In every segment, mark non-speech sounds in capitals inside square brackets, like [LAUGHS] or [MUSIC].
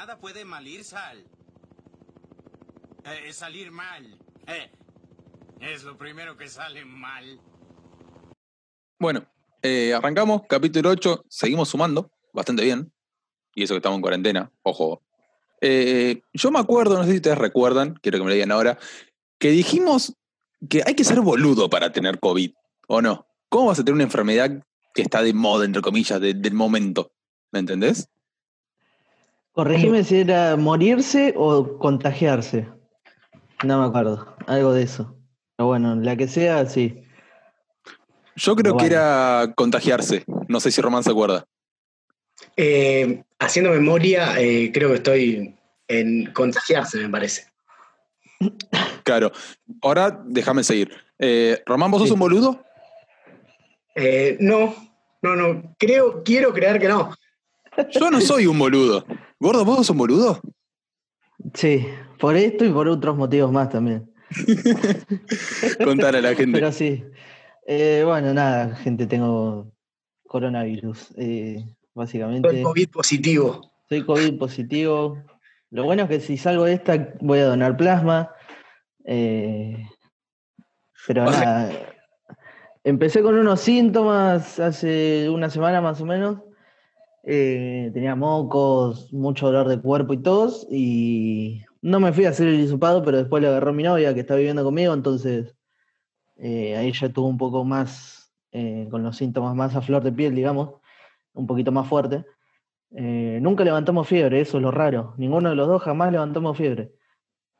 nada puede mal ir, Sal. Eh, salir mal. Eh, es lo primero que sale mal. Bueno, eh, arrancamos, capítulo 8, seguimos sumando, bastante bien. Y eso que estamos en cuarentena, ojo. Yo me acuerdo, no sé si ustedes recuerdan, quiero que me lo digan ahora, que dijimos que hay que ser boludo para tener COVID, ¿o no? ¿Cómo vas a tener una enfermedad que está de moda, entre comillas, de- del momento? ¿Me entendés? Corregime si era morirse o contagiarse. No me acuerdo. Algo de eso. Pero bueno, la que sea, sí. Yo creo que era contagiarse. No sé si Román se acuerda. Eh, haciendo memoria, eh, creo que estoy en contagiarse, me parece. Claro. Ahora déjame seguir. Eh, Román, ¿vos sos un boludo? Eh, no, no, no. Creo, quiero creer que no. Yo no soy un boludo. Gordo, ¿vos sos un boludo? Sí, por esto y por otros motivos más también. [LAUGHS] Contale a la gente. Pero sí. Eh, bueno, nada, gente, tengo coronavirus. eh, básicamente. Soy COVID positivo. Soy COVID positivo. Lo bueno es que si salgo de esta voy a donar plasma. eh, pero O sea- nada. Empecé con unos síntomas hace una semana más o menos. Eh, tenía mocos, mucho dolor de cuerpo y tos. Y no me fui a hacer el hisopado, pero después le agarró mi novia que está viviendo conmigo. Entonces eh, ahí ya estuvo un poco más eh, con los síntomas más a flor de piel, digamos. Un poquito más fuerte. Eh, nunca levantamos fiebre, eso es lo raro. Ninguno de los dos jamás levantamos fiebre.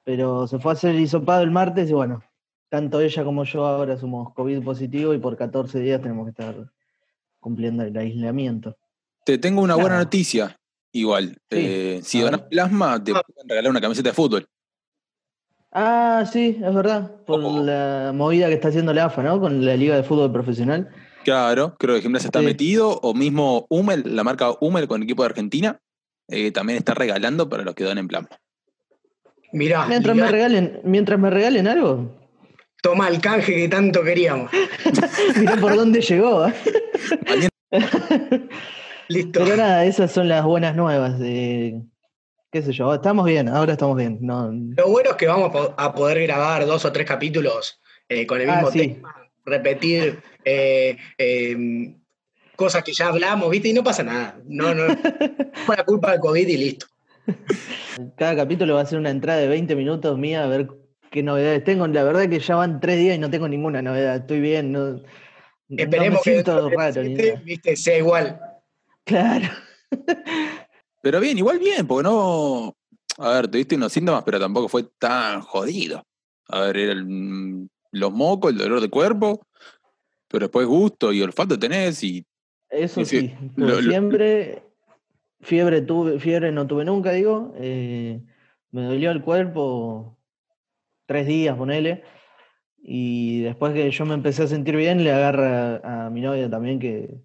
Pero se fue a hacer el hisopado el martes y bueno, tanto ella como yo ahora somos COVID positivo y por 14 días tenemos que estar cumpliendo el aislamiento. Te tengo una buena noticia. Igual. Sí. Eh, si A donas plasma, te pueden regalar una camiseta de fútbol. Ah, sí, es verdad, por la movida que está haciendo la AFA, ¿no? Con la Liga de Fútbol Profesional. Claro, creo que Gimnasia está Sí. metido. O mismo Hummel, la marca Hummel con el equipo de Argentina, eh, también está regalando para los que donen plasma. Mirá, Mientras me regalen, mientras me regalen algo, toma el canje que tanto queríamos. [LAUGHS] mirá por dónde llegó. [LAUGHS] Listo. Pero nada, esas son las buenas nuevas. de qué sé yo, estamos bien, ahora estamos bien. No, Lo bueno es que vamos a po- a poder grabar dos o tres capítulos eh, con el Ah, mismo sí. tema, repetir eh, eh, cosas que ya hablamos, ¿viste? Y no pasa nada. No, no. [LAUGHS] Fue la culpa del COVID y listo. Cada capítulo va a ser una entrada de 20 minutos mía a ver qué novedades tengo. La verdad que ya van tres días y no tengo ninguna novedad. Estoy bien, no, no me Esperemos que siento raro. nada. ¿viste? sea igual. Claro. Pero bien, igual bien, porque no. A ver, tuviste unos síntomas, pero tampoco fue tan jodido. A ver, era el- los mocos, el dolor de cuerpo, pero después gusto y olfato tenés y Eso Y sí, lo- fiebre, fiebre tuve, fiebre no tuve nunca, digo. eh, me dolió el cuerpo tres días, ponele. Y después que yo me empecé a sentir bien, le agarra a mi novia también, que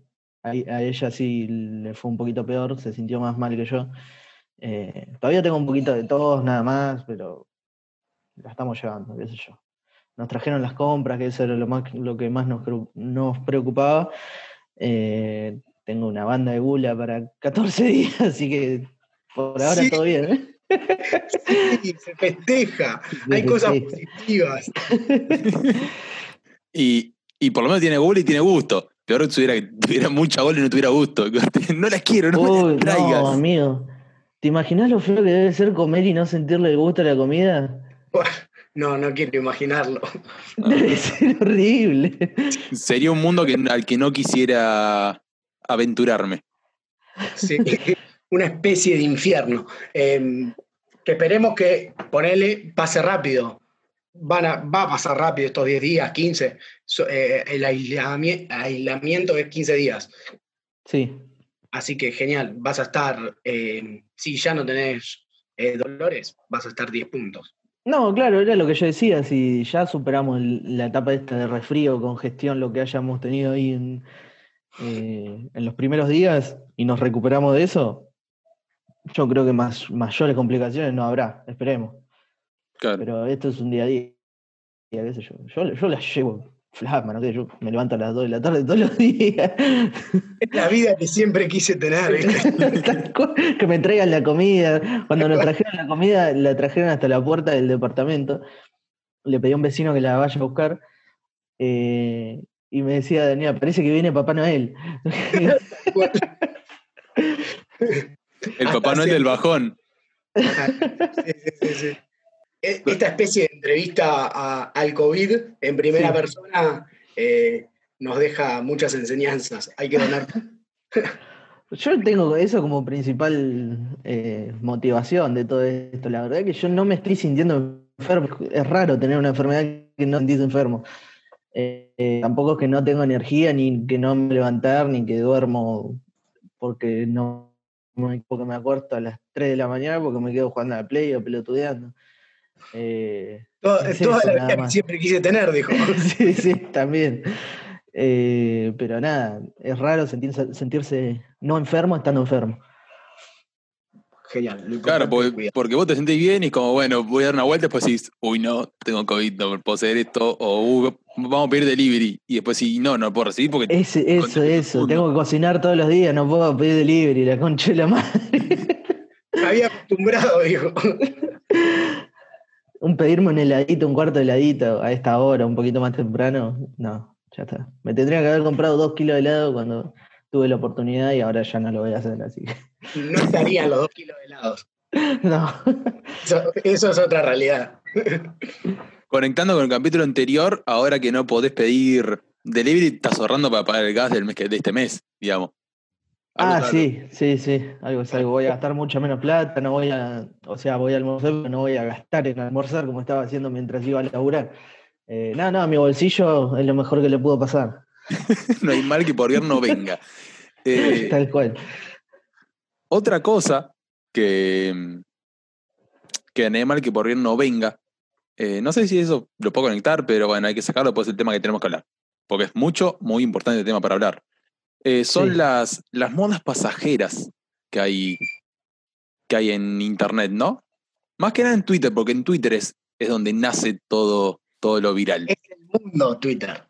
a, a ella sí le fue un poquito peor, se sintió más mal que yo. Eh, todavía tengo un poquito de tos, nada más, pero la estamos llevando, qué sé yo. Nos trajeron las compras, que eso era lo, más, lo que más nos, nos preocupaba. Eh, tengo una banda de gula para 14 [LAUGHS] días, así que por ahora Sí. todo bien. ¿eh? Sí, se festeja. Hay cosas positivas. [LAUGHS] Y, y por lo menos tiene gol y tiene gusto. Peor que tuviera, tuviera mucha gol y no tuviera gusto. [LAUGHS] No las quiero, no me Uy, las traigas. no, amigo. ¿Te imaginas lo feo que debe ser comer y no sentirle el gusto a la comida? [LAUGHS] No, no quiero imaginarlo. [LAUGHS] Debe ser horrible. Sería un mundo que, al que no quisiera aventurarme. Sí, una especie de infierno. Eh, que esperemos que, ponele, pase rápido. Van a, va a pasar rápido estos 10 días, 15. So- eh, el aislami- aislamiento es 15 días. Sí, Así que genial, vas a estar, eh, si ya no tenés eh, dolores, vas a estar 10 puntos. No, claro, era lo que yo decía, si ya superamos el- la etapa esta de resfrío, congestión, lo que hayamos tenido ahí en, eh, en los primeros días y nos recuperamos de eso, yo creo que más, mayores complicaciones no habrá, esperemos. Claro. Pero esto es un día a día, qué sé yo. Yo, yo las llevo flama, no sé, yo me levanto a las 2 de la tarde todos los [LAUGHS] días. Es la vida que siempre quise tener. [LAUGHS] cual, que me traigan la comida. Cuando nos trajeron la comida, la trajeron hasta la puerta del departamento. Le pedí a un vecino que la vaya a buscar. eh, y me decía, Daniel, parece que viene Papá Noel. [LAUGHS] El papá Noel del bajón. Sí, sí, sí, sí. Esta especie de entrevista a- al COVID en primera Sí. persona eh, nos deja muchas enseñanzas. Hay que donar. [LAUGHS] Yo tengo eso como principal eh, motivación de todo esto. La verdad que yo no me estoy sintiendo enfermo. Es raro tener una enfermedad que no sentís enfermo. Eh, eh, tampoco es que no tengo energía, ni que no me levantar, ni que duermo porque no porque me acuesto a las 3 de la mañana porque me quedo jugando a la play o pelotudeando. Eh, Todo- Es toda eso, la vida que siempre quise tener, dijo. [LAUGHS] sí, sí, también. Eh, pero nada, es raro sentirse, sentirse no enfermo estando enfermo. Genial. Claro, porque, porque vos te sentís bien y como, bueno, voy a dar una vuelta, después decís, uy, no, tengo COVID, no puedo hacer esto, o "Uy, vamos a pedir delivery, y después sí, no, no puedo recibir porque Ese, eso, eso. Tengo que cocinar todos los días, no puedo pedir delivery, la concha de la madre. Me había acostumbrado, dijo. [LAUGHS] un pedirme un heladito, un cuarto de heladito a esta hora, un poquito más temprano, no, ya está. Me tendría que haber comprado dos kilos de helado cuando tuve la oportunidad y ahora ya no lo voy a hacer, así que. [LAUGHS] No estarían los dos kilos de helados. [LAUGHS] No. Eso, eso es otra realidad. [LAUGHS] conectando con el capítulo anterior, ahora que no podés pedir delivery, estás ahorrando para pagar el gas del mes de este mes, digamos. Ah, sí, sí, sí, algo es algo. Voy a gastar mucha menos plata, no voy a, o sea, voy a almorzar, pero no voy a gastar en almorzar como estaba haciendo mientras iba a laburar. Eh, no, no, mi bolsillo es lo mejor que le pudo pasar, [LAUGHS] no hay mal que por bien no venga. Eh, [LAUGHS] tal cual. otra cosa que, que no hay mal que por bien no venga, eh, no sé si eso lo puedo conectar, pero bueno, hay que sacarlo, pues es el tema que tenemos que hablar. Porque es mucho, muy importante el tema para hablar. Eh, son Sí. las, las modas pasajeras que hay, que hay en internet, ¿no? Más que nada en Twitter, porque en Twitter es, es donde nace todo, todo lo viral. Es el mundo Twitter.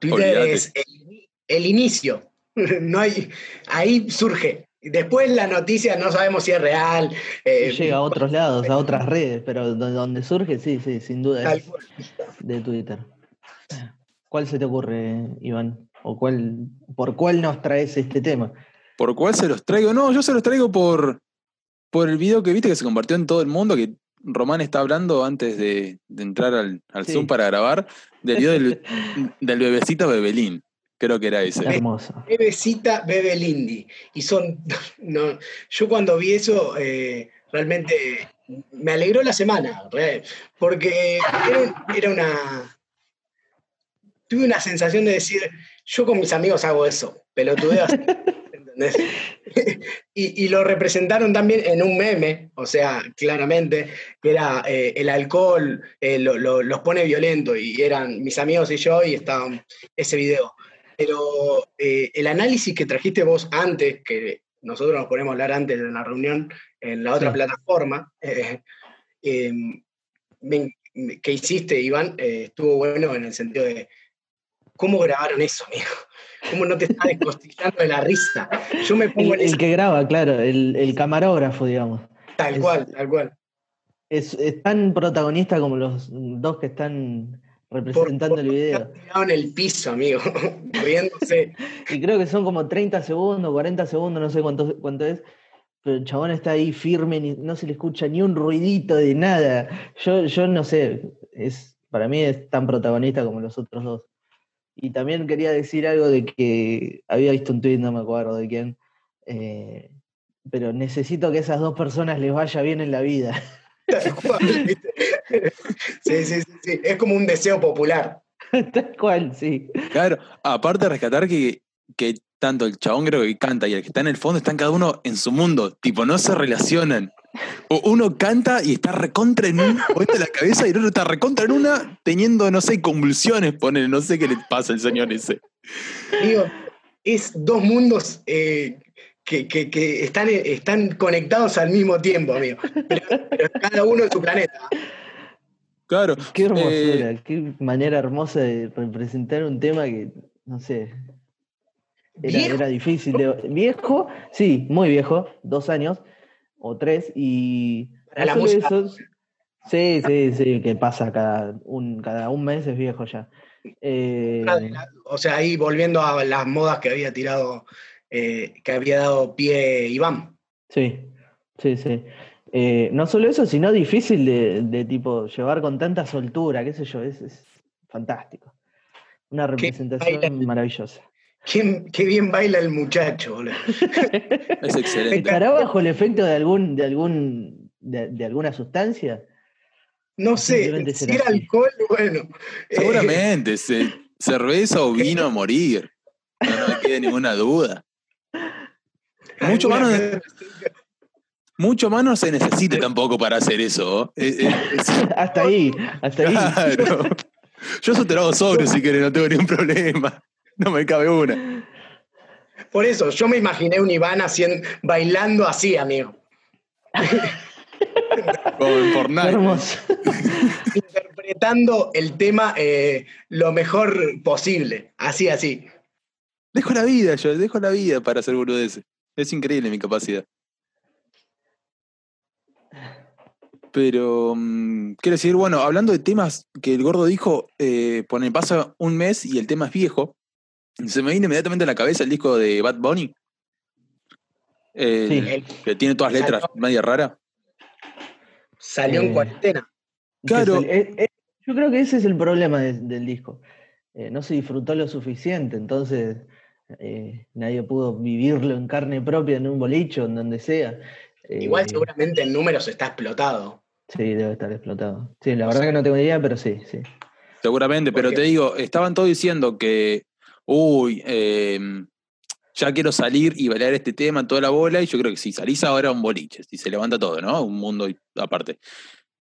Twitter es el, el inicio. [LAUGHS] No hay, ahí surge. Después la noticia no sabemos si es real. eh, Llega a otros lados, a otras redes, pero donde, surge, sí, sí, sin duda es de Twitter. ¿Cuál se te ocurre, Iván? ¿O cuál, por cuál nos traes este tema? ¿Por cuál se los traigo? No, yo se los traigo por, por el video que viste que se compartió en todo el mundo, que Román está hablando antes de, de entrar al, al Sí. Zoom para grabar, del video del, [LAUGHS] del bebecito Bebelín. Creo que era ese. Hermoso. Bebecita Bebe Lindy. Y son. [LAUGHS] No, yo cuando vi eso, eh, realmente me alegró la semana. re- Porque era, era una. Tuve una sensación de decir, yo con mis amigos hago eso, pelotudeo así, [LAUGHS] ¿entendés? Y, y lo representaron también en un meme, o sea, claramente, que era eh, el alcohol eh, lo- lo- los pone violento y eran mis amigos y yo y estaba ese video. Pero eh, el análisis que trajiste vos antes, que nosotros nos ponemos a hablar antes de la reunión en la otra Sí. plataforma, eh, me- que hiciste, Iván, estuvo bueno en el sentido de cómo grabaron eso, amigo. ¿Cómo no te está descostillando de la risa? Yo me pongo El, en el que graba, claro, el, el camarógrafo, digamos. tal es- cual, tal cual. Es, es tan protagonista como los dos que están Por- representando el por- video. Tirado en el piso, amigo, [LAUGHS] riéndose. [LAUGHS] Y creo que son como 30 segundos, 40 segundos, no sé cuánto, cuánto es. Pero el chabón está ahí firme, ni- no se le escucha ni un ruidito de nada. Yo, yo no sé, es, para mí es tan protagonista como los otros dos. Y también quería decir algo de que había visto un tweet, no me acuerdo de quién, eh, pero necesito que a esas dos personas les vaya bien en la vida. [LAUGHS] Tal cual, ¿viste? Sí, sí, sí, sí. Es como un deseo popular. [LAUGHS] Tal cual, sí. Claro, aparte de rescatar que, que tanto el chabón creo que canta y el que está en el fondo están cada uno en su mundo, tipo, no se relacionan. O uno canta y está recontra en una, poniendo la cabeza y el otro está recontra en una, teniendo, no sé, convulsiones, pone, no sé qué le pasa al señor ese. Digo, es dos mundos eh, que, que- que están, están conectados al mismo tiempo, amigo. Pero, pero cada uno en su planeta. Claro. Qué hermosura, Eh, qué manera hermosa de presentar un tema que, no sé, era, ¿Viejo? era difícil. de- viejo, sí, muy viejo, dos años o tres, y Para la no solo música. eso, sí, sí, sí, que pasa cada un, cada un mes es viejo ya. Eh, la- O sea, ahí volviendo a las modas que había tirado, eh, que había dado pie Iván. sí, sí, sí. Eh, no solo eso, sino difícil de, de tipo llevar con tanta soltura, qué sé yo, es, es fantástico. Una representación maravillosa. Qué, qué bien baila el muchacho, es excelente. ¿Estará bajo el efecto de algún, de algún, de, de alguna sustancia? No sé, si era alcohol, bueno. eh, Seguramente, se- cerveza o vino a morir. No, no me quede ninguna duda. Mucho alguna más, no, que- mucho más no se necesita tampoco para hacer eso. ¿eh? Es- es- [LAUGHS] es- Hasta ahí, hasta ahí. claro. Yo eso te lo hago sobrio si querés, no tengo ningún problema. [LAUGHS] No me cabe una. Por eso, yo me imaginé un Iván haciendo, bailando así, amigo. [LAUGHS] Como en Fortnite. hermoso. [LAUGHS] Interpretando el tema eh, lo mejor posible. Así, así. Dejo la vida, yo dejo la vida para hacer boludeces. Es increíble mi capacidad. Pero, mm, quiero decir, bueno, hablando de temas que el gordo dijo, eh, pone, pasa un mes y el tema es viejo. Se me viene inmediatamente a la cabeza el disco de Bad Bunny. El- Sí. Él Que tiene todas letras media rara. salió en Eh, cuarentena. Claro. se- eh, eh, yo creo que ese es el problema de- del disco. Eh, no se disfrutó lo suficiente, entonces eh, nadie pudo vivirlo en carne propia en un bolicho, en donde sea. Igual Eh, seguramente en números está explotado. Sí, debe estar explotado. Sí, la verdad que no tengo idea, pero sí, sí. Seguramente, pero te digo, estaban todos diciendo que, uy, eh, ya quiero salir y bailar este tema, toda la bola, y yo creo que si salís ahora a un boliche, si se levanta todo, ¿no? Un mundo aparte.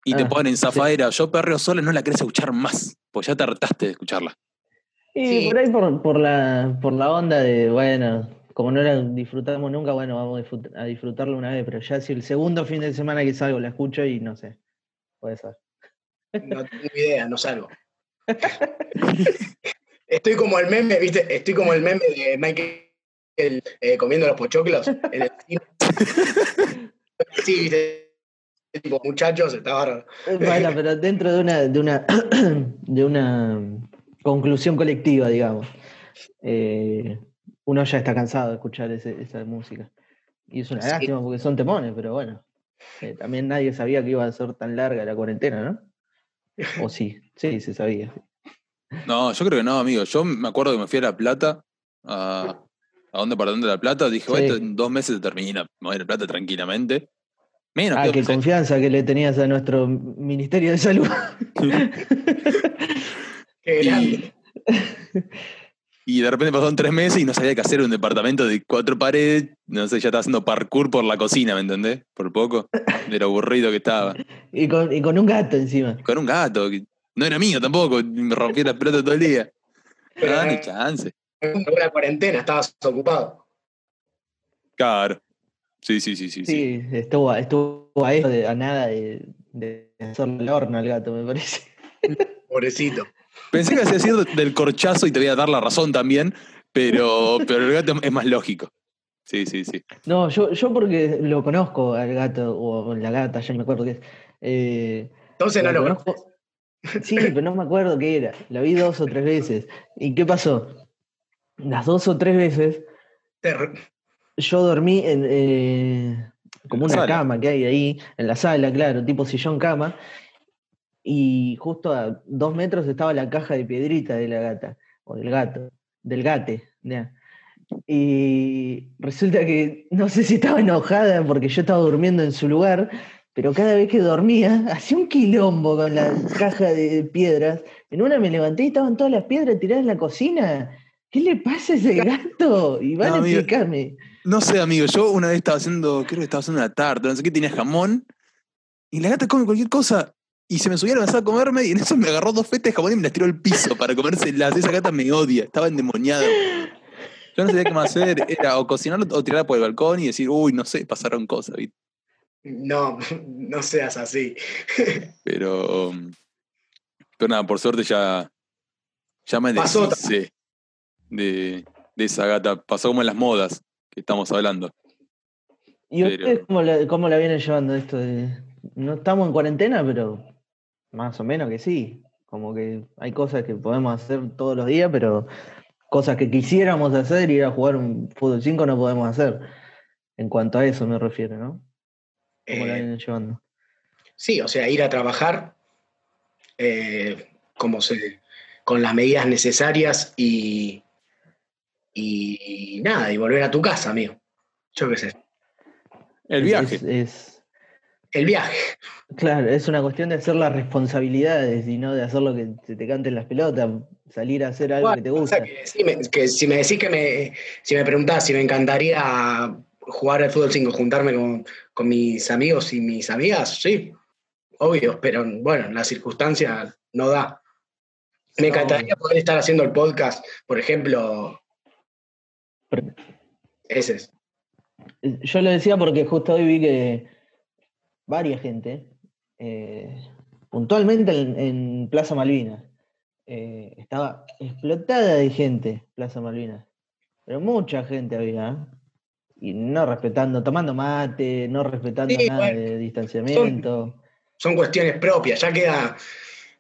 Y te Ah, ponen sí. zafadera, yo perreo sola, no la querés escuchar más, porque ya te hartaste de escucharla. Y Sí. por ahí por, por la, por la onda de, bueno, como no la disfrutamos nunca, bueno, vamos a disfrut- a disfrutarla una vez, pero ya si el segundo fin de semana que salgo la escucho y no sé, puede ser. No tengo idea, no salgo. [LAUGHS] Estoy como el meme, ¿viste? Estoy como el meme de Michael eh, comiendo los pochoclos en el cine. [LAUGHS] Sí, ¿viste? Tipo, muchachos, está bárbaro. Bueno, pero dentro de una, de una, [CLEARS THROAT] de una conclusión colectiva, digamos. Eh, uno ya está cansado de escuchar ese- esa música. Y es una Sí. lástima porque son temones, pero bueno. eh, también nadie sabía que iba a ser tan larga la cuarentena, ¿no? O sí, sí, se sabía. No, yo creo que no, amigo. Yo me acuerdo que me fui a La Plata, a, a un departamento de La Plata, dije, bueno, Sí. esto en dos meses se termina, me voy a La Plata tranquilamente. Menos, Ah, que qué confianza que le tenías a nuestro Ministerio de Salud. [LAUGHS] Qué grande. Y de repente pasaron tres meses y no sabía qué hacer en un departamento de cuatro paredes. No sé, ya estaba haciendo parkour por la cocina, ¿me entendés? Por poco. De lo aburrido que estaba. [LAUGHS] Y con, y con un gato encima. Con un gato, que no era mío tampoco, me rompía la pelota todo el día. Pero Ah, no- ni chance. En una cuarentena estabas ocupado. Claro. Sí, sí, sí, sí. sí. Sí, estuvo, estuvo a eso de, a nada de, de hacerle el horno al gato, me parece. Pobrecito. Pensé que hacía decir del corchazo y te voy a dar la razón también, pero, pero el gato es más lógico. Sí, sí, sí. No, yo, yo porque lo conozco al gato, o la gata, ya no me acuerdo qué es. Eh, Entonces no lo conozco- Sí, pero no me acuerdo qué era. La vi dos o tres veces. ¿Y qué pasó? Las dos o tres veces yo dormí en eh, como una sala. cama que hay ahí, en la sala, claro, tipo sillón cama. Y justo a dos metros estaba la caja de piedrita de la gata, o del gato, del gate. ya. Y resulta que no sé si estaba enojada porque yo estaba durmiendo en su lugar, pero cada vez que dormía [LAUGHS] hacía un quilombo con la caja de piedras. En una me levanté y estaban todas las piedras tiradas en la cocina. ¿Qué le pasa a ese gato? Y van No, a amigo. explicarme. No sé, amigo, yo una vez estaba haciendo, creo que estaba haciendo una tarta, no sé qué, tenía jamón, y la gata come cualquier cosa, y se me subió a a comerme, y en eso me agarró dos fetas de jamón y me las tiró al piso para comérselas. Esa gata me odia, estaba endemoniada. Yo no sabía qué más hacer, era o cocinarlo o tirarla por el balcón y decir, uy, no sé, pasaron cosas, ¿viste? No, [LAUGHS] no seas así. [LAUGHS] Pero, um, Pero nada, por suerte ya, ya me Pasó deshice de, de esa gata. Pasó como en las modas que estamos hablando. ¿Y Pero- ustedes cómo la, cómo la vienen llevando esto de... No estamos en cuarentena, pero más o menos que sí. Como que hay cosas que podemos hacer todos los días, pero cosas que quisiéramos hacer, ir a jugar un fútbol 5 no podemos hacer. En cuanto a eso me refiero, ¿no? ¿Cómo la Eh, vienen llevando? Sí, o sea, ir a trabajar eh, como se, con las medidas necesarias y, y nada, y volver a tu casa, amigo. Yo qué sé. El viaje. Es, es- El viaje. claro, es una cuestión de hacer las responsabilidades y no de hacer lo que se te canten las pelotas, salir a hacer algo que te gusta. que sí, me- que si me decís que me, si me preguntás si me encantaría jugar al fútbol 5, juntarme con, con mis amigos y mis amigas, sí, obvio, pero bueno, la circunstancia no da. Me No. encantaría poder estar haciendo el podcast, por ejemplo, Pero- ese es. Yo lo decía porque justo hoy vi que varias gente, eh, puntualmente en, en Plaza Malvinas, eh, estaba explotada de gente, Plaza Malvinas. Pero mucha gente había. ¿eh? Y no respetando, tomando mate, no respetando Sí, nada bueno, de distanciamiento. son cuestiones propias, ya queda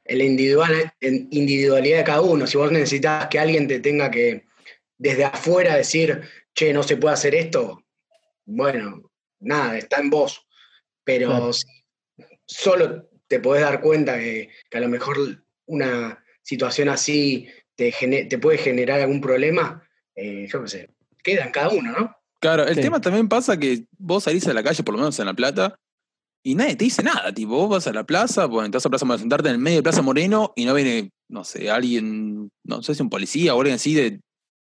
la individual, individualidad de cada uno. Si vos necesitas que alguien te tenga que, desde afuera, decir, che, no se puede hacer esto, bueno, nada, está en vos. Pero Claro. si solo te podés dar cuenta que, que a lo mejor una situación así te, te puede generar algún problema, eh, yo qué sé, queda en cada uno, ¿no? Claro, el Sí. tema también pasa que vos salís a la calle, por lo menos en La Plata, y nadie te dice nada. Tipo, vos vas a la plaza, bueno, te vas a Plaza Moreno, sentarte en el medio de Plaza Moreno y no viene, no sé, alguien, no sé si un policía o alguien así de.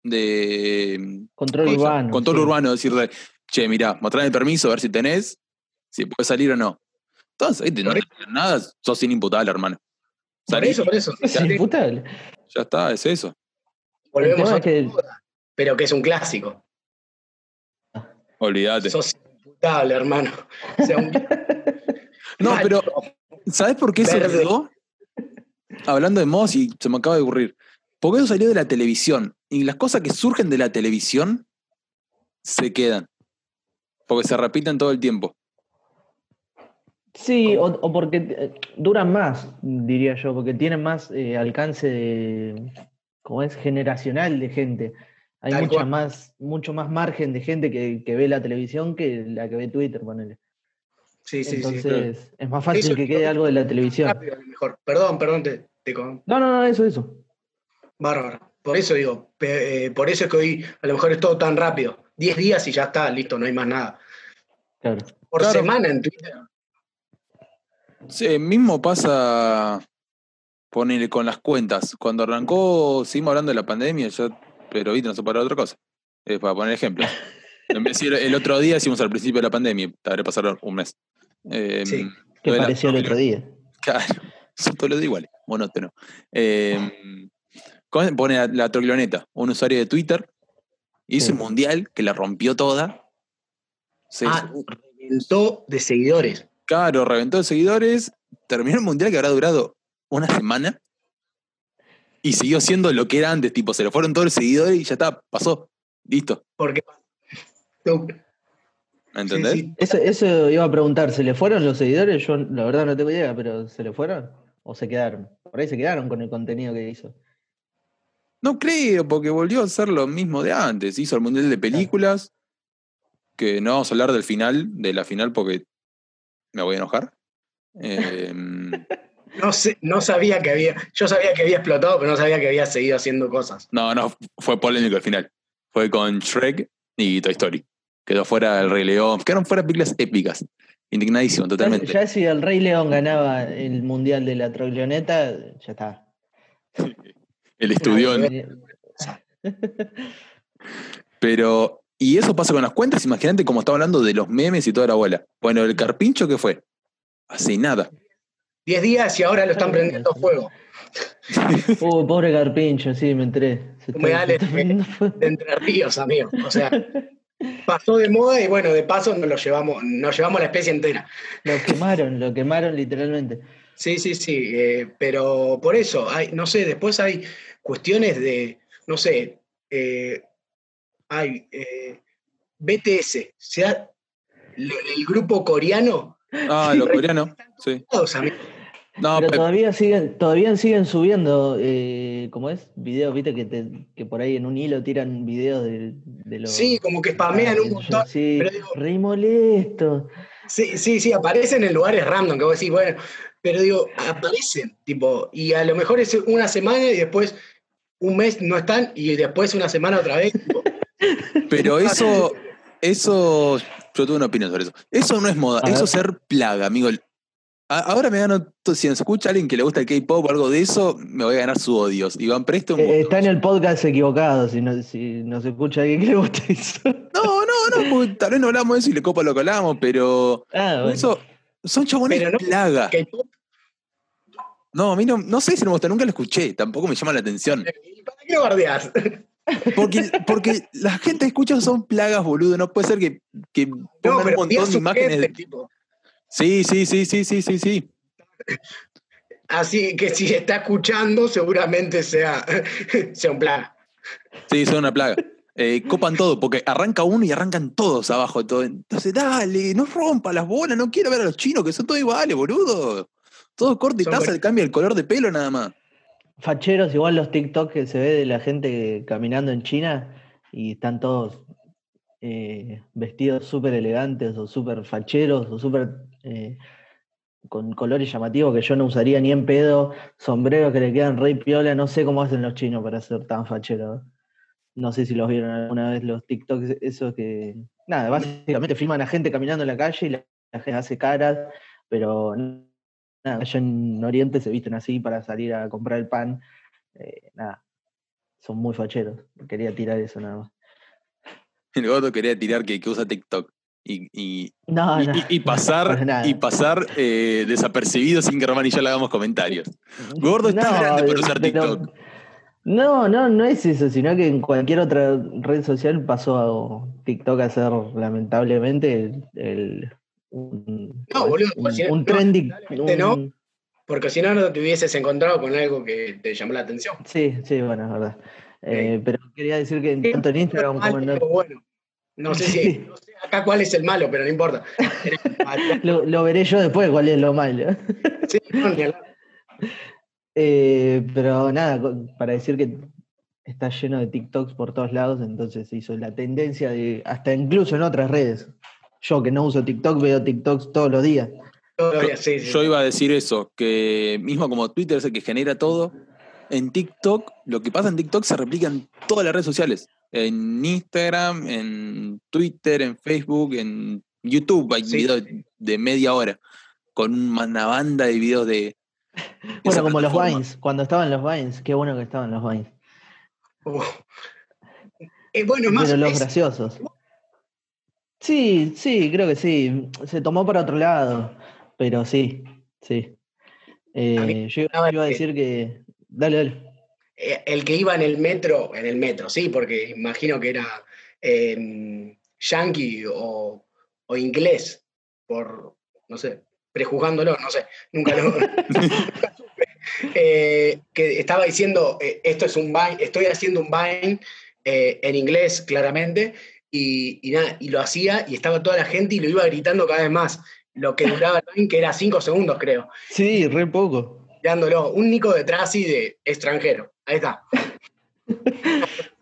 de Control urbano. Control sí. urbano, decirle, che, mirá, mostrame el permiso, a ver si tenés, si puedes salir o no. Entonces, ¿viste? no te dicen nada, sos inimputable, hermano. Por eso, por eso. Es imputable. ya está, es eso. Volvemos a que- pero que es un clásico. Olvídate. Sos imputable, hermano. O sea, un- [LAUGHS] No, pero ¿sabes por qué eso Verde. quedó? Hablando de mods y se me acaba de ocurrir. Porque eso salió de la televisión. Y las cosas que surgen de la televisión se quedan. Porque se repiten todo el tiempo. Sí, o, o porque eh, duran más, diría yo, porque tienen más eh, alcance de, como es, generacional de gente. Hay mucha cual. más, mucho más margen de gente que, que ve la televisión que la que ve Twitter, ponele. sí, sí, sí. Entonces, es más fácil Eso que quede algo de la televisión. Rápido, a lo mejor. Perdón, perdón, te, te con- No, no, no, eso, eso. Bárbaro. Por eso digo, eh, por eso es que hoy a lo mejor es todo tan rápido. Diez días y ya está, listo, no hay más nada. Claro. Por Claro. semana en Twitter. Sí, mismo pasa ponele con las cuentas. Cuando arrancó, seguimos hablando de la pandemia, ya, pero viste, no se para otra cosa. Es para poner ejemplos. [LAUGHS] En vez de decir el otro día hicimos al principio de la pandemia, te habré pasado un mes. Eh, Sí. Que la- pareció el otro día. Claro, [LAUGHS] son todos los días iguales, monótono. Eh, ¿cómo pone la, la trocloneta, un usuario de Twitter, hizo Sí. un mundial que la rompió toda. Se Ah, reventó de seguidores. Claro, reventó de seguidores, terminó el mundial que habrá durado una semana y siguió siendo lo que era antes, tipo, se le fueron todos los seguidores y ya está, pasó, listo, Porque. No, ¿me entendés? sí, sí. Eso, eso iba a preguntar, ¿se le fueron los seguidores? Yo la verdad no tengo idea, pero ¿se le fueron? ¿O se quedaron? Por ahí se quedaron con el contenido que hizo. No creo, porque volvió a ser lo mismo de antes, hizo el mundial de películas, que no vamos a hablar del final, de la final porque me voy a enojar. [LAUGHS] Eh, No, sé, no sabía que había. Yo sabía que había explotado, pero no sabía que había seguido haciendo cosas. no, no, fue polémico el final. Fue con Shrek y Toy Story. Quedó fuera el Rey León, quedaron fuera películas épicas. Indignadísimo, totalmente. ya si el Rey León ganaba el mundial de la troglioneta, ya está. El estudión. Pero, y eso pasa con las cuentas, imagínate como estaba hablando de los memes y toda la bola. Bueno, el carpincho, ¿qué fue? Hace nada. Diez días y ahora lo están prendiendo fuego. [LAUGHS] Uh, pobre Carpincho, sí, me enteré. Se está- Humedales se está prendiendo fuego. De Entre Ríos, amigo. O sea, pasó de moda y bueno, de paso nos lo llevamos, nos llevamos la especie entera. Lo quemaron, lo quemaron literalmente. Sí, sí, sí, eh, pero por eso, hay, no sé, después hay cuestiones de, no sé, eh, hay eh, BTS, sea, el, el grupo coreano. Ah, los coreanos. Sí. todos. No, Pero pe- todavía siguen, todavía siguen subiendo, eh, ¿cómo es? Videos, viste, que, te- que por ahí en un hilo tiran videos de, de los. Sí, como que spamean un montón. Sí, pero digo- re molesto. Sí, sí, sí, aparecen en lugares random, que vos decís, bueno, pero digo, aparecen, tipo, y a lo mejor es una semana y después un mes no están y después una semana otra vez. tipo, pero eso, eso, yo tuve una opinión sobre eso. Eso no es moda, A eso es ser plaga, amigo. A- Ahora me gano, si nos escucha alguien que le gusta el K-pop o algo de eso, me voy a ganar su odio. Iván Presto, Eh, está en el podcast equivocado, si, no, si nos escucha alguien que le gusta eso. no, no, no, [LAUGHS] porque tal vez no hablamos de eso y le copa lo que hablamos, pero Ah, bueno. eso son chabones no- plaga. K-pop, No, a mí no, no sé si no me gusta, nunca lo escuché, tampoco me llama la atención. ¿y ¿para qué lo bardeás? Porque, porque la gente escucha son plagas, boludo. No puede ser que, que No, pongan un pero montón de imágenes. gente, tipo. Sí, sí, sí, sí, sí, sí, sí. Así que si está escuchando, seguramente sea, [LAUGHS] sea un plan. Sí, son una plaga. Eh, copan todo, porque arranca uno y arrancan todos abajo. Todo. Entonces, dale, no rompa las bolas, no quiero ver a los chinos, que son todos iguales, boludo. Todo corte y taza, cambia el color de pelo nada más. Facheros, igual los TikTok que se ve de la gente caminando en China y están todos eh, vestidos súper elegantes o súper facheros o súper eh, con colores llamativos que yo no usaría ni en pedo, sombreros que le quedan rey piola, no sé cómo hacen los chinos para ser tan facheros. No sé si los vieron alguna vez los TikToks, esos que, nada, básicamente filman a gente caminando en la calle y la, gente hace caras, pero nada, allá en Oriente se visten así para salir a comprar el pan. eh, nada, son muy facheros. Quería tirar eso nada más. [LAUGHS] El gordo quería tirar que, que usa TikTok. Y, y, No, y- no, y- y pasar, y pasar eh, desapercibido sin que Román y yo le hagamos comentarios. Gordo está grande para usar pero- TikTok. No, no, no es eso, sino que en cualquier otra red social pasó a TikTok a ser lamentablemente el, el- un, No, boludo, un, si- un no, trending. no. Porque si no, no te hubieses encontrado con algo que te llamó la atención. Sí, sí, bueno, es verdad. Eh, pero quería decir que tanto en Instagram como en bueno. No sé si [LAUGHS] no sé acá cuál es el malo, pero no importa. [LAUGHS] lo, lo veré yo después cuál es lo malo. [LAUGHS] Sí, no. Eh, pero nada, para decir que está lleno de TikToks por todos lados, entonces se hizo la tendencia de, hasta incluso en otras redes. Yo que no uso TikTok, veo TikToks todos los días. Todavía, sí, sí. Yo iba a decir eso, que mismo como Twitter es el que genera todo, en TikTok, lo que pasa en TikTok se replica en todas las redes sociales. En Instagram, en Twitter, en Facebook, en YouTube hay Sí. videos de media hora, con una banda de videos de... Bueno, como los. Vines, cuando estaban los Vines, qué bueno que estaban los Vines. Uf. Eh, bueno, más, Pero los es- graciosos. Sí, sí, creo que sí. Se tomó para otro lado, pero sí, sí. Eh, yo, iba a decir que. Dale, dale. eh, el que iba en el metro, en el metro, sí, porque imagino que era eh, yankee o, o inglés, por, no sé, prejuzgándolo, no sé, nunca lo [LAUGHS] supe. Eh, que estaba diciendo, eh, esto es un Vine, estoy haciendo un Vine eh, en inglés, claramente, y, y nada, y lo hacía y estaba toda la gente y lo iba gritando cada vez más. Lo que duraba el que era cinco segundos, creo. Sí, re poco. Dándolo, un Nico detrás y de extranjero. Ahí está. [LAUGHS]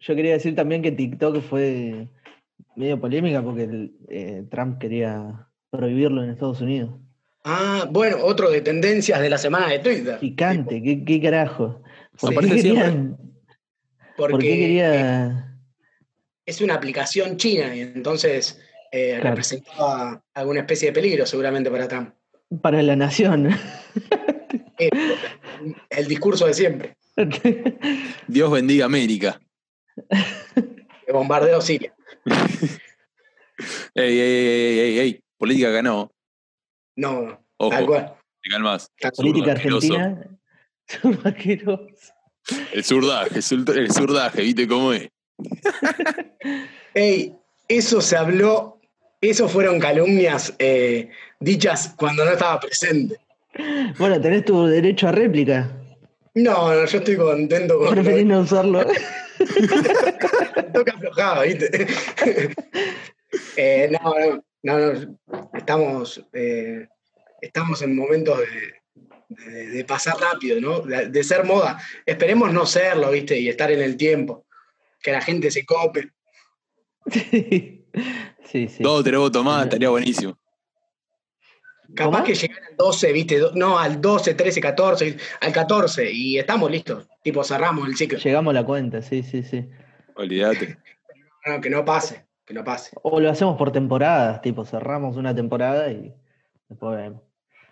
Yo quería decir también que TikTok fue medio polémica porque el, eh, Trump quería prohibirlo en Estados Unidos. Ah, bueno, otro de tendencias de la semana de Twitter. Picante, ¿qué, qué carajo? ¿Por qué, querían- Porque por qué eh, quería.? Es una aplicación china y entonces eh, Claro. representaba alguna especie de peligro seguramente para Trump. Para la nación. [LAUGHS] Eh, el discurso de siempre, [LAUGHS] Dios bendiga América. de bombardeo Siria. [LAUGHS] Ey, ey, ey, ey, ey, política ganó. No, Ojo, tal cual. te calmas. Política argentina. El surdaje, el el surdaje, ¿viste cómo es? Ey, eso se habló eso fueron calumnias eh, dichas cuando no estaba presente. Bueno, tenés tu derecho a réplica. No, no, yo estoy contento con. Preferís no usarlo. [LAUGHS] Toca aflojado, ¿viste? [LAUGHS] Eh, no, no, no, no, estamos, eh, estamos en momentos de, de- de pasar rápido, ¿no? De, de ser moda. Esperemos no serlo, ¿viste? Y estar en el tiempo. Que la gente se cope. [LAUGHS] Sí, sí. sí. Todo tenemos tomada, estaría buenísimo. Capaz ¿Cómo? que llegar al 12, ¿viste? No, al 12, 13, 14, al 14. Y estamos listos. Tipo, cerramos el ciclo. Llegamos a la cuenta, sí, sí, sí. Olvídate. No, que no pase, que no pase. O lo hacemos por temporadas, tipo, cerramos una temporada y después vemos.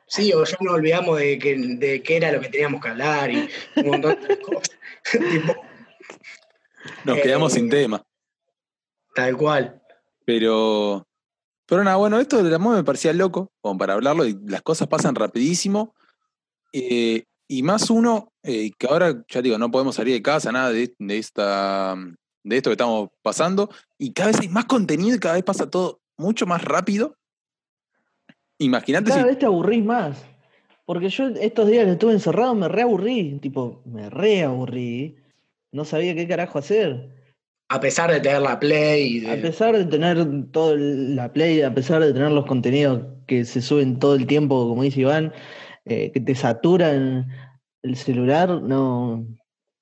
Sí, o ya nos olvidamos de, que, de qué era lo que teníamos que hablar y un montón de [LAUGHS] cosas. [LAUGHS] tipo, Nos Eh, quedamos sin tema. tal cual. Pero. Pero nada, bueno, esto del amor me parecía loco, como para hablarlo, y las cosas pasan rapidísimo. eh, y más uno, eh, que ahora, ya digo, no podemos salir de casa, nada de, de esta, de esto que estamos pasando, y cada vez hay más contenido y cada vez pasa todo mucho más rápido. Imagínate Cada si. vez te aburrís más. Porque yo estos días que estuve encerrado me reaburrí. Tipo, me reaburrí. No sabía qué carajo hacer. A pesar de tener la play de- A pesar de tener todo la play, a pesar de tener los contenidos que se suben todo el tiempo, como dice Iván, eh, que te saturan el celular, no,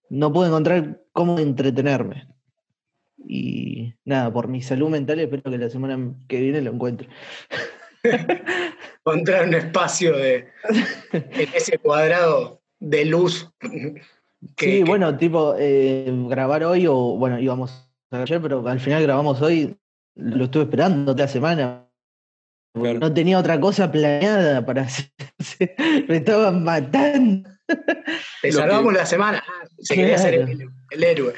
no puedo encontrar cómo entretenerme. Y nada, por mi salud mental espero que la semana que viene lo encuentre. encontrar un espacio de, en ese cuadrado de luz. [LAUGHS] que- sí, que- bueno, tipo, eh, grabar hoy o, bueno, íbamos a grabar ayer, pero al final grabamos hoy, lo estuve esperando toda la semana. Claro. No tenía otra cosa planeada para [LAUGHS] hacer. Me estaban matando. Te lo salvamos la semana. Se quería ser Claro. el, el héroe.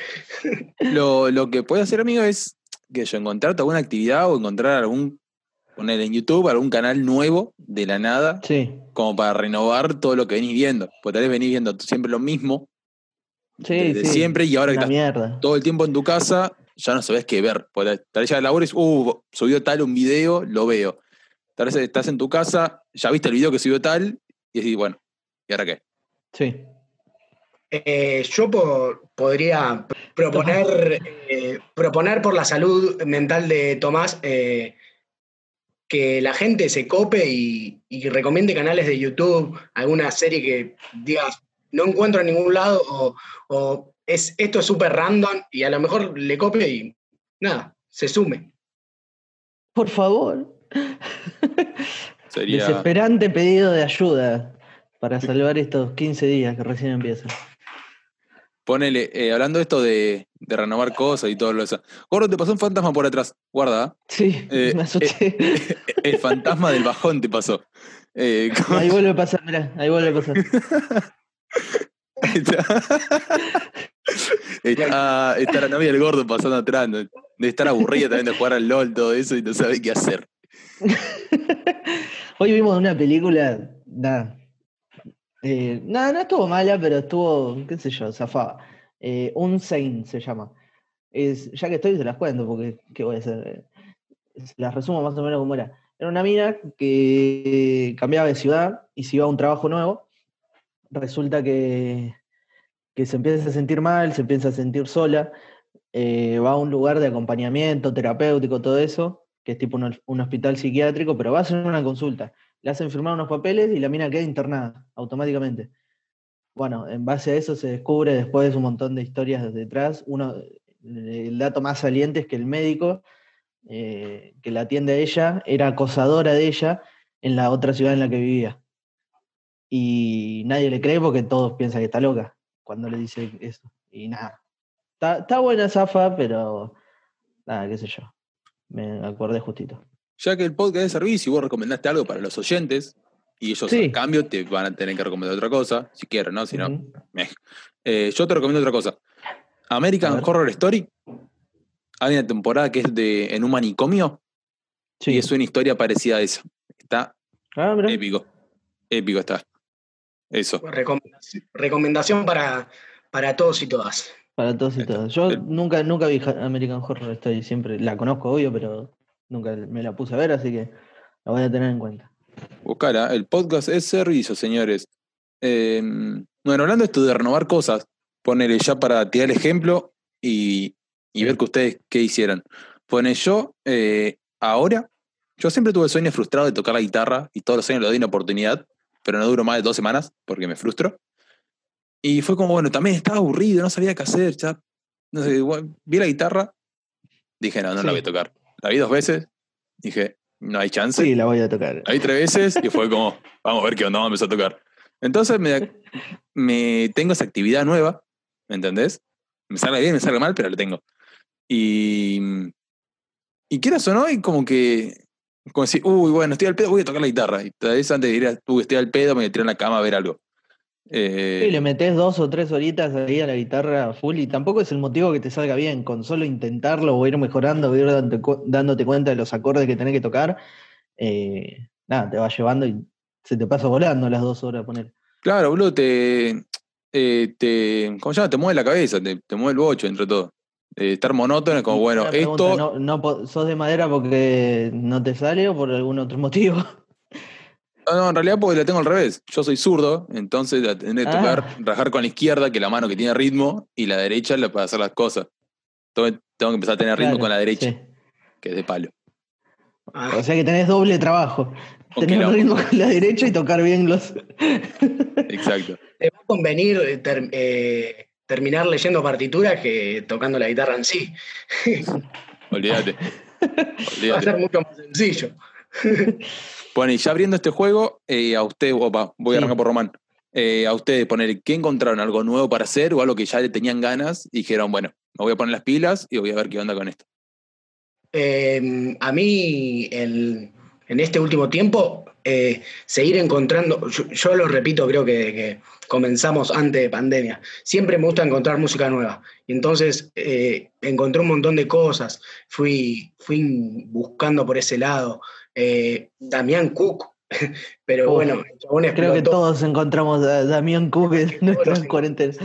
Lo, lo que puedes hacer, amigo, es que yo encontrarte alguna actividad o encontrar algún, poner en YouTube algún canal nuevo de la nada, Sí, como para renovar todo lo que venís viendo. Porque tal vez venís viendo siempre lo mismo, sí, desde sí. siempre, y ahora que estás mierda. todo el tiempo en tu casa, ya no sabes qué ver. Tal vez ya labores, uh, subió tal un video, lo veo. Tal vez estás en tu casa, ya viste el video que subió tal, y decís, bueno, ¿y ahora qué? Sí. Eh, yo po- podría proponer, eh, proponer por la salud mental de Tomás eh, que la gente se cope y, y recomiende canales de YouTube, alguna serie que digas, no encuentro en ningún lado o, o es, esto es súper random y a lo mejor le copie y nada, se sume. Por favor. Sería. Desesperante pedido de ayuda para salvar estos 15 días que recién empiezan. Ponele, eh, hablando de esto de, de renovar cosas y todo lo eso. Gordo, te pasó un fantasma por atrás. Guarda. Sí, Eh, me asusté. el fantasma del bajón te pasó. Eh, ¿cómo- Ahí vuelve a pasar, mirá, ahí vuelve a pasar. [LAUGHS] está, [LAUGHS] está, está la novia del gordo pasando atrás. ¿no? De estar aburrida también de jugar al LOL, todo eso, y no sabe qué hacer. [LAUGHS] Hoy vimos una película, nada. Eh, nada, no estuvo mala, pero estuvo, qué sé yo, zafaba. Eh, Un Saint se llama. Es, ya que estoy, se las cuento, porque ¿qué voy a hacer? Eh, se las resumo más o menos como era. Era una mina que cambiaba de ciudad y se iba a un trabajo nuevo. Resulta que, que se empieza a sentir mal, se empieza a sentir sola. eh, va a un lugar de acompañamiento terapéutico, todo eso, que es tipo un, hospital psiquiátrico, pero va a hacer una consulta. Le hacen firmar unos papeles y la mina queda internada automáticamente. Bueno, en base a eso se descubre después un montón de historias detrás. Uno, el dato más saliente es que el médico eh, que la atiende a ella era acosadora de ella en la otra ciudad en la que vivía. Y nadie le cree porque todos piensan que está loca cuando le dice eso. Y nada. Está, está buena Zafa, pero nada, qué sé yo. Me acordé justito. Ya que el podcast es servicio y vos recomendaste algo para los oyentes, y ellos Sí. a cambio te van a tener que recomendar otra cosa, si quieren, ¿no? Si no. Eh, yo te recomiendo otra cosa. American. Horror Story. Hay una temporada que es de en un manicomio y Sí. es una historia parecida a esa. Está Ah, épico. Épico está. Eso. Recomendación, recomendación para, para todos y todas. Para todos y Esto, todas. Yo el- nunca, nunca vi American Horror Story, siempre la conozco, obvio, pero nunca me la puse a ver, así que la voy a tener en cuenta. Buscara, el podcast es servicio, señores. Eh, bueno, hablando de esto de renovar cosas, ponerle ya para tirar el ejemplo y, y ver que ustedes qué hicieron. Pone yo, eh, ahora, yo siempre tuve el sueño frustrado de tocar la guitarra y todos los años le doy una oportunidad, pero no duró más de dos semanas porque me frustro. Y fue como, bueno, también estaba aburrido, no sabía qué hacer, ya. No sé, vi la guitarra, dije, no, no Sí. la voy a tocar. La vi dos veces, dije, no hay chance. Sí, la voy a tocar. La vi tres veces y fue como, vamos a ver qué onda, vamos a empezar a tocar. Entonces me, me tengo esa actividad nueva, ¿me entendés? Me salga bien, me salga mal, pero la tengo. Y, y quieras o no, y como que, como decir, uy, bueno, estoy al pedo, voy a tocar la guitarra. Y tal vez antes de ir a, uy, estoy al pedo, me voy a tirar en la cama a ver algo. Eh, Sí, le metes dos o tres horitas ahí a la guitarra full y tampoco es el motivo que te salga bien, con solo intentarlo o ir mejorando o ir dándote cuenta de los acordes que tenés que tocar, eh, nada, te va llevando y se te pasa volando las dos horas poner. Claro, boludo, te, eh, te, ¿cómo se llama? Te mueve la cabeza, te, te mueve el bocho entre todo. Eh, estar monótono es como, bueno, pregunta, esto... ¿no, ¿Sos de madera porque no te sale o por algún otro motivo? No, no, en realidad porque la tengo al revés. Yo soy zurdo, entonces la tendré que Ah. tocar, rajar con la izquierda, que es la mano que tiene ritmo, y la derecha la para hacer las cosas. Tengo, tengo que empezar a tener ritmo Claro, con la derecha, sí. que es de palo. Ah, O sea que tenés doble trabajo. Tener no. ritmo con la derecha y tocar bien los. Exacto. te va a convenir eh, eh, terminar leyendo partituras que tocando la guitarra en sí. Olvídate. [LAUGHS] Va a ser mucho más sencillo. Bueno, y ya abriendo este juego, eh, a usted, opa, voy a Sí. arrancar por Román. Eh, a ustedes poner, ¿qué encontraron? ¿Algo nuevo para hacer o algo que ya le tenían ganas? Y dijeron, bueno, me voy a poner las pilas y voy a ver qué onda con esto. Eh, a mí, el- en este último tiempo, eh, seguir encontrando, yo, yo lo repito, creo que, que comenzamos antes de pandemia, siempre me gusta encontrar música nueva. Y entonces eh, encontré un montón de cosas, fui, fui buscando por ese lado. Eh, Damián Cook, [LAUGHS] pero bueno, Creo que todos encontramos a Damián Cook en nuestras cuarentenas.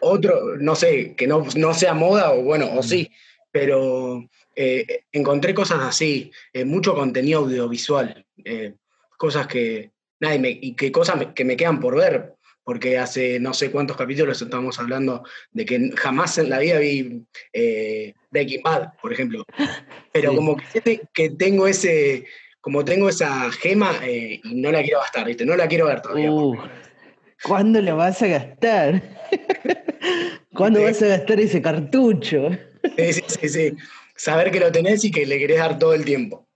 Otro, no sé, que no, no sea moda o bueno, o sí, pero eh, encontré cosas así, eh, mucho contenido audiovisual, eh, cosas que, nada, y, me- y que cosas me- que me quedan por ver, porque hace no sé cuántos capítulos estamos hablando de que jamás en la vida vi eh, Breaking Bad, por ejemplo, [LAUGHS] pero Sí. como que, tengo ese, como tengo esa gema eh, y no la quiero gastar, ¿viste? No la quiero ver todavía. Uh, ¿Cuándo la vas a gastar? [LAUGHS] ¿Cuándo Sí. vas a gastar ese cartucho? Sí, sí, sí, sí. Saber que lo tenés y que le querés dar todo el tiempo.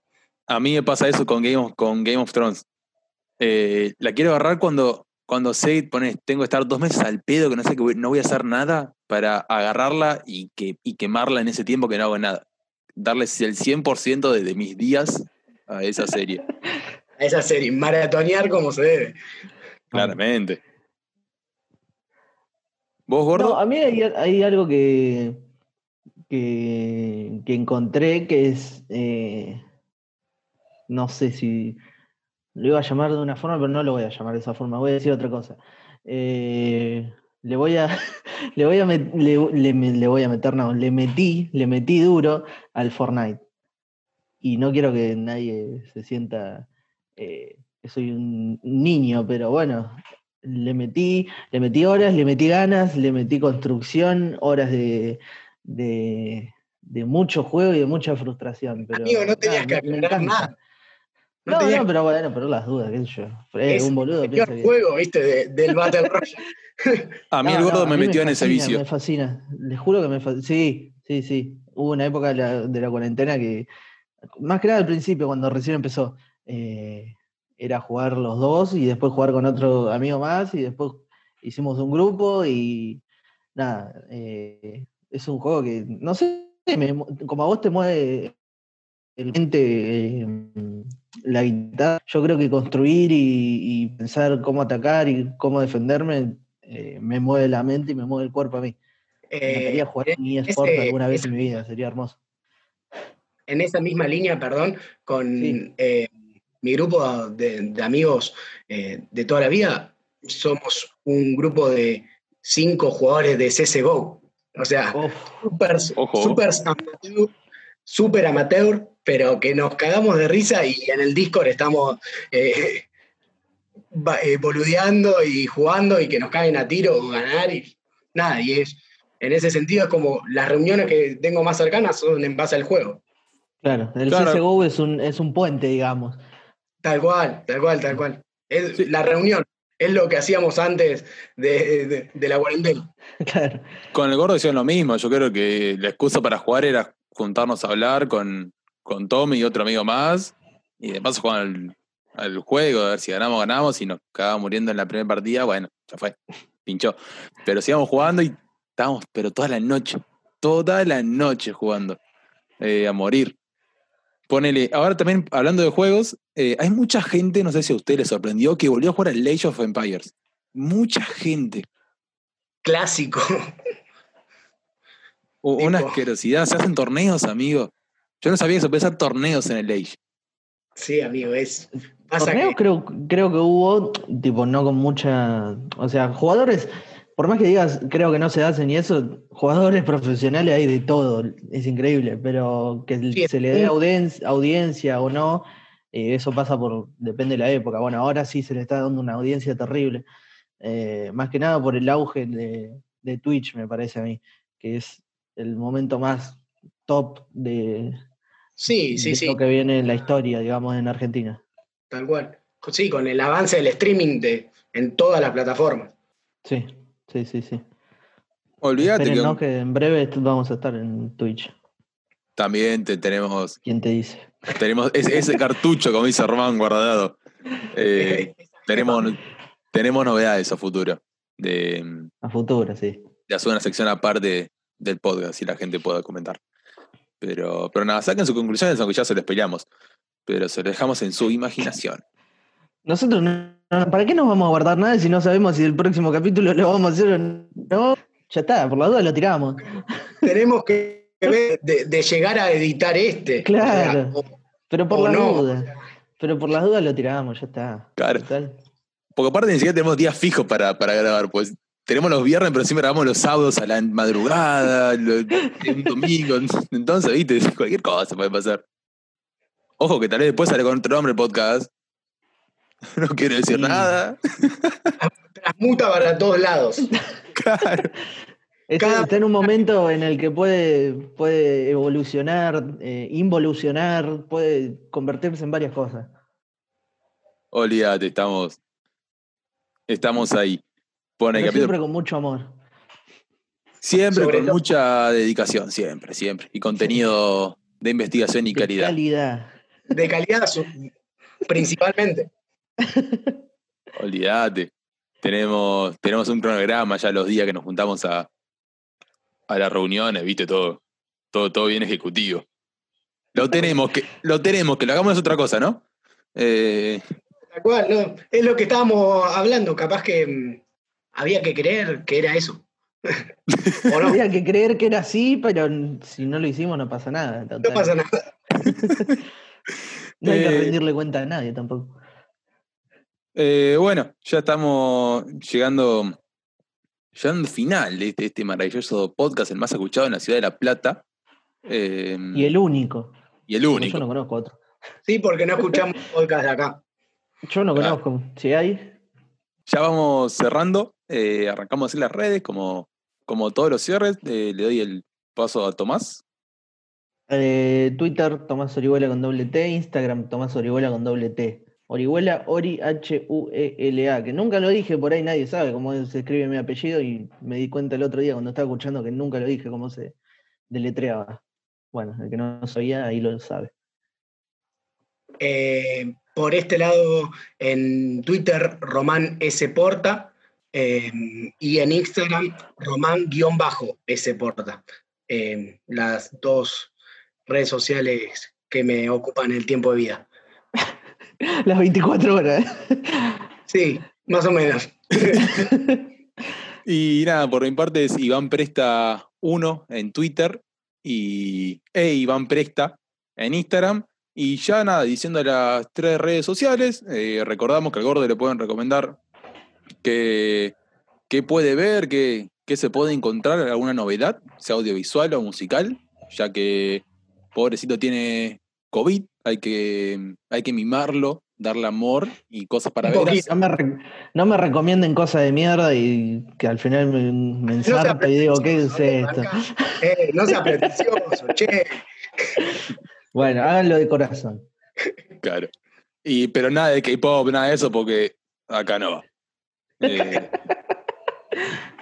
A mí me pasa eso con Game of, con Game of Thrones. Eh, la quiero agarrar cuando, cuando sé, pones, tengo que estar dos meses al pedo, que no sé que voy- no voy a hacer nada para agarrarla y, que, y quemarla en ese tiempo que no hago nada. Darles el 100% de, de mis días a esa serie, [LAUGHS] A esa serie, maratonear como se debe. claramente. ¿Vos, gordo? No, a mí hay, hay algo que, que, que encontré que es, eh, no sé si lo iba a llamar de una forma, pero no lo voy a llamar de esa forma, voy a decir otra cosa. Eh, le voy a, [LAUGHS] le voy a, met- le, le me- le voy a meter, no, le metí, le metí duro al Fortnite. Y no quiero que nadie se sienta eh, que soy un niño, pero bueno, le metí, le metí horas, le metí ganas, le metí construcción, horas de, de, de mucho juego y de mucha frustración. Pero, Amigo, no tenías nada, que aclarar nada. No No, pero bueno, pero las dudas, qué sé yo. Eh, Es un boludo el juego, viste, de- del Battle Royale. [LAUGHS] a mí No, el gordo me metió en ese vicio. Me fascina, les juro que me fascina. Sí, sí, sí. Hubo una época de la, de la cuarentena que, más que nada al principio, cuando recién empezó, eh, era jugar los dos y después jugar con otro amigo más y después hicimos un grupo y nada, eh, es un juego que, no sé, me como a vos te mueve eh, la guitarra, yo creo que construir y, y pensar cómo atacar y cómo defenderme eh, me mueve la mente y me mueve el cuerpo a mí. Me Eh, jugar en- eSport alguna vez ese- en mi vida, sería hermoso. en esa misma línea, perdón, con Sí. eh, mi grupo de, de amigos eh, de toda la vida, somos un grupo de cinco jugadores de CSGO. O sea, super, super amateur, super amateur, pero que nos cagamos de risa y en el Discord estamos eh, [LAUGHS] eh, boludeando y jugando y que nos caen a tiro o ganar y nada, y es, en ese sentido es como las reuniones que tengo más cercanas son en base al juego. Claro, el Claro. CSGO es un, es un puente, digamos. Tal cual, tal cual, tal cual. Es Sí. la reunión, es lo que hacíamos antes de, de- de la cuarentena. [LAUGHS] Claro. Con el gordo hicieron lo mismo. Yo creo que la excusa para jugar era juntarnos a hablar con, con Tommy y otro amigo más. Y de paso jugar al, al juego, a ver si ganamos, ganamos. Y nos cagamos muriendo en la primera partida. Bueno, ya fue. [LAUGHS] Pinchó. Pero sigamos jugando y estábamos, pero toda la noche. Toda la noche jugando. eh, a morir. Ponele, ahora también hablando de juegos, eh, hay mucha gente, no sé si a usted le sorprendió, que volvió a jugar al Age of Empires. Mucha gente. Clásico. [LAUGHS] Una asquerosidad. Se hacen torneos, amigo. Yo no sabía que se torneos en el Age. Sí, amigo, es. Pasa Torneos que, creo, creo que hubo, tipo, no con mucha. O sea, jugadores, por más que digas, creo que no se hacen y eso, jugadores [LAUGHS] profesionales hay de todo, es increíble, pero que Sí, se le dé audien- audiencia o no, eh, eso pasa por. depende de la época. Bueno, ahora sí se le está dando una audiencia terrible. eh, más que nada por el auge de, de Twitch, me parece a mí, que es el momento más top de, sí, sí, de sí, lo que viene en la historia, digamos, en Argentina. tal cual. Sí, con el avance del streaming de, en todas las plataformas. Sí, sí, sí, sí. Olvídate que en breve vamos a estar en Twitch. también te- tenemos, ¿Quién te dice? tenemos ese, ese cartucho, como dice Román, guardado. Eh, [LAUGHS] tenemos, tenemos novedades a futuro. De, A futuro, sí. de hacer una sección aparte del podcast y la gente pueda comentar. Pero, pero nada, saquen sus conclusiones, aunque ya se les peleamos. Pero se lo dejamos en su imaginación. Nosotros, no- ¿para qué nos vamos a guardar nada si no sabemos si el próximo capítulo lo vamos a hacer o no? Ya está, por la duda lo tiramos. Tenemos que ver de, de llegar a editar este. Claro. O sea, o- Pero por las no. dudas. Pero por las dudas lo tiramos, ya está. Claro. Total. Porque aparte ni siquiera tenemos días fijos para, para grabar, pues tenemos los viernes, pero siempre grabamos los sábados a la madrugada, lo- un domingo. Entonces, viste, [LAUGHS] cualquier cosa puede pasar. Ojo que tal vez después sale con otro nombre el podcast. [LAUGHS] No quiero decir Sí. nada. transmuta para todos lados. [LAUGHS] Claro. Está, Cada- está en un momento en el que puede, puede evolucionar, eh, involucionar, puede convertirse en varias cosas. Olvídate, estamos. Estamos ahí. Pone el Pero capítulo. siempre con mucho amor. Siempre Sobre con mucha dedicación, siempre, siempre. Y contenido de investigación y De calidad. calidad. De calidad, principalmente. Olvídate. Tenemos, tenemos un cronograma ya los días que nos juntamos a, a las reuniones, viste, todo, todo, todo bien ejecutivo. Lo tenemos, que, lo tenemos, que lo hagamos es otra cosa, ¿no? Eh, Tal cual, no, es lo que estábamos hablando, capaz que mm, había que creer que era eso. [LAUGHS] o no, Había que creer que era así, pero si no lo hicimos no pasa nada. no pasa nada. [LAUGHS] No hay que Eh, rendirle cuenta a nadie tampoco. eh, bueno, ya estamos llegando, llegando al final de este, este maravilloso podcast, el más escuchado en la ciudad de La Plata. Eh, Y el único. y el único. Yo no conozco otro. Sí, porque no escuchamos [LAUGHS] podcast de acá. Yo no Claro. conozco. Si hay, Ya vamos cerrando. Eh, arrancamos en las redes, como, como todos los cierres. eh, le doy el paso a Tomás. eh, Twitter, Tomás Orihuela con doble T, Instagram, Tomás Orihuela con doble T. Orihuela, Ori, H-U-E-L-A, que nunca lo dije, por ahí nadie sabe cómo se escribe mi apellido y me di cuenta el otro día cuando estaba escuchando que nunca lo dije, cómo se deletreaba. Bueno, el que no sabía, ahí lo sabe. Eh, por este lado, en Twitter, Román S. Porta. Eh, y en Instagram, Román-S. Porta. Eh, las dos redes sociales que me ocupan el tiempo de vida. [LAUGHS] Las 24 horas. Sí, más o menos. [LAUGHS] Y nada, por mi parte es Iván Presta 1 en Twitter y e Iván Presta en Instagram. Y ya nada, diciendo las tres redes sociales, eh, recordamos que al gordo le pueden recomendar que, que puede ver, que, que se puede encontrar alguna novedad, sea audiovisual o musical, ya que pobrecito tiene COVID, hay que, hay que mimarlo, darle amor y cosas para ver. No me, no me recomienden cosas de mierda y que al final me, me No y digo, ¿qué es esto? Marca. Eh, no sea [LAUGHS] pretencioso, che. Bueno, háganlo de corazón. Claro. Y, pero nada de K-pop, nada de eso, porque acá no va. Eh,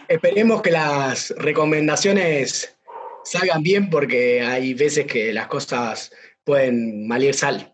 Esperemos que las recomendaciones salgan bien porque hay veces que las cosas pueden malir sal.